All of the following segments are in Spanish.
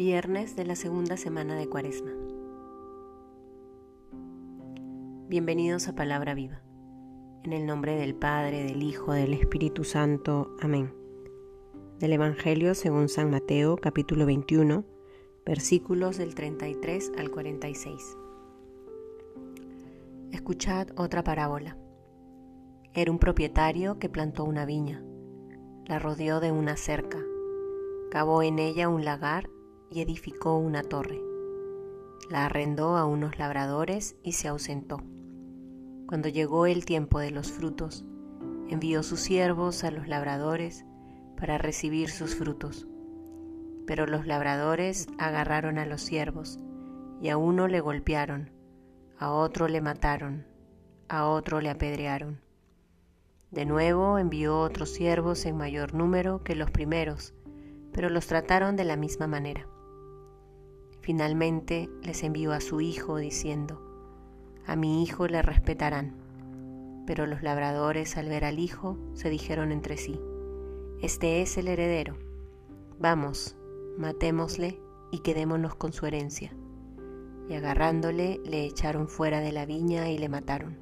Viernes de la segunda semana de Cuaresma. Bienvenidos a Palabra Viva. En el nombre del Padre, del Hijo, del Espíritu Santo. Amén. Del Evangelio según San Mateo, capítulo 21, versículos del 33 al 46. Escuchad otra parábola. Era un propietario que plantó una viña, la rodeó de una cerca, cavó en ella un lagar y edificó una torre. La arrendó a unos labradores y se ausentó. Cuando llegó el tiempo de los frutos, envió sus siervos a los labradores para recibir sus frutos. Pero los labradores agarraron a los siervos y a uno le golpearon, a otro le mataron, a otro le apedrearon. De nuevo envió otros siervos en mayor número que los primeros, pero los trataron de la misma manera. Finalmente les envió a su hijo diciendo, A mi hijo le respetarán. Pero los labradores al ver al hijo se dijeron entre sí, Este es el heredero. Vamos, matémosle y quedémonos con su herencia. Y agarrándole le echaron fuera de la viña y le mataron.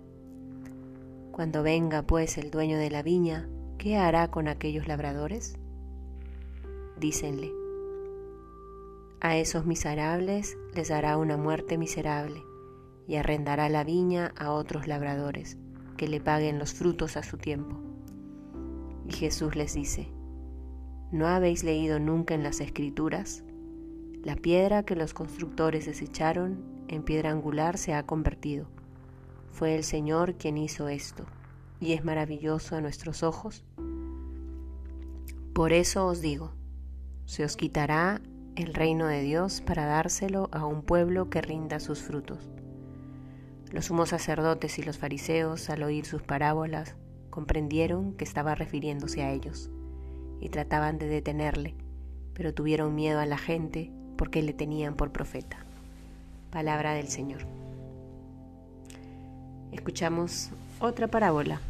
Cuando venga pues el dueño de la viña, ¿qué hará con aquellos labradores? Dícenle, a esos miserables les dará una muerte miserable y arrendará la viña a otros labradores que le paguen los frutos a su tiempo. Y Jesús les dice, ¿no habéis leído nunca en las escrituras? La piedra que los constructores desecharon en piedra angular se ha convertido. Fue el Señor quien hizo esto, y es maravilloso a nuestros ojos. Por eso os digo, se os quitará el reino de Dios para dárselo a un pueblo que rinda sus frutos. Los sumos sacerdotes y los fariseos, al oír sus parábolas, comprendieron que estaba refiriéndose a ellos y trataban de detenerle, pero tuvieron miedo a la gente porque le tenían por profeta. Palabra del Señor. Escuchamos otra parábola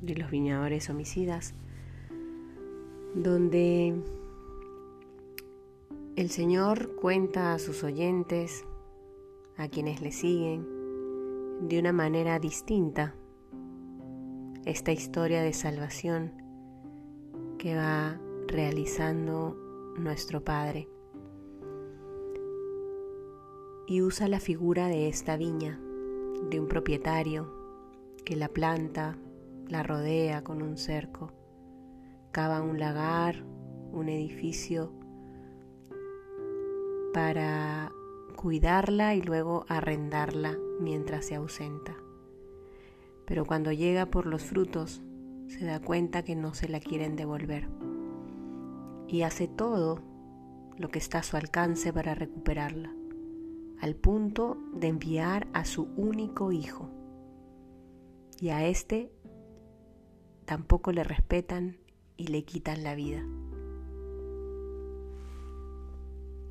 de los viñadores homicidas, donde el Señor cuenta a sus oyentes, a quienes le siguen, de una manera distinta esta historia de salvación que va realizando nuestro Padre. Y usa la figura de esta viña, de un propietario que la planta, la rodea con un cerco, cava un lagar, un edificio para cuidarla y luego arrendarla mientras se ausenta. Pero cuando llega por los frutos, se da cuenta que no se la quieren devolver y hace todo lo que está a su alcance para recuperarla, al punto de enviar a su único hijo. Y a este tampoco le respetan y le quitan la vida.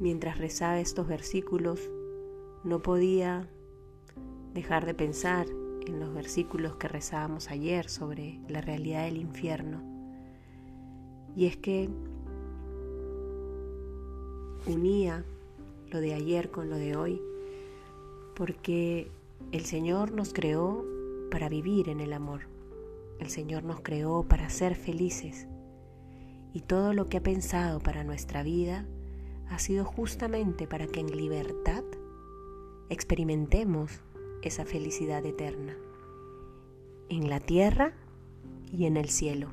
Mientras rezaba estos versículos, no podía dejar de pensar en los versículos que rezábamos ayer sobre la realidad del infierno. Y es que unía lo de ayer con lo de hoy, porque el Señor nos creó para vivir en el amor. El Señor nos creó para ser felices. Y todo lo que ha pensado para nuestra vida ha sido justamente para que en libertad experimentemos esa felicidad eterna, en la tierra y en el cielo.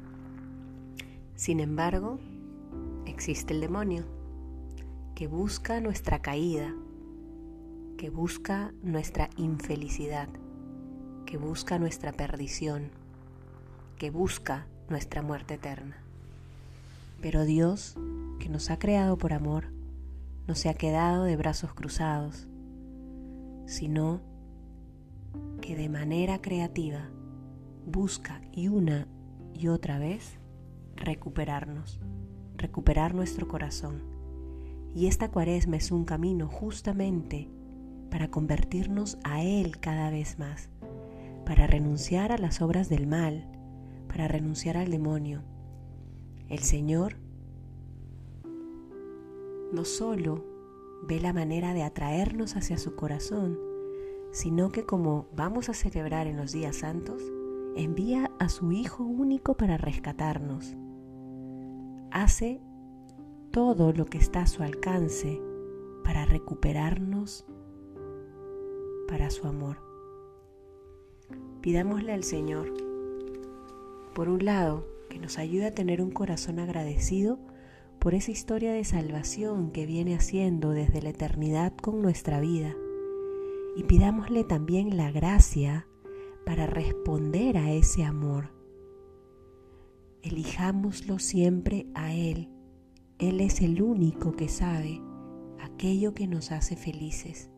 Sin embargo, existe el demonio, que busca nuestra caída, que busca nuestra infelicidad, que busca nuestra perdición, que busca nuestra muerte eterna. Pero Dios, que nos ha creado por amor, no se ha quedado de brazos cruzados, sino que de manera creativa busca y una y otra vez recuperarnos, recuperar nuestro corazón. Y esta cuaresma es un camino justamente para convertirnos a Él cada vez más, para renunciar a las obras del mal, para renunciar al demonio. El Señor no solo ve la manera de atraernos hacia su corazón, sino que como vamos a celebrar en los días santos, envía a su Hijo único para rescatarnos. Hace todo lo que está a su alcance para recuperarnos para su amor. Pidámosle al Señor, por un lado, que nos ayude a tener un corazón agradecido por esa historia de salvación que viene haciendo desde la eternidad con nuestra vida. Y pidámosle también la gracia para responder a ese amor. Elijámoslo siempre a Él. Él es el único que sabe aquello que nos hace felices.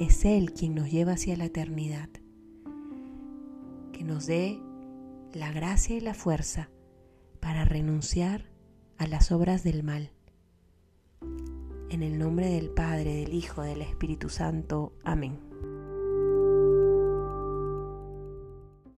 Es Él quien nos lleva hacia la eternidad. Que nos dé la gracia y la fuerza para renunciar a las obras del mal. En el nombre del Padre, del Hijo, del Espíritu Santo. Amén.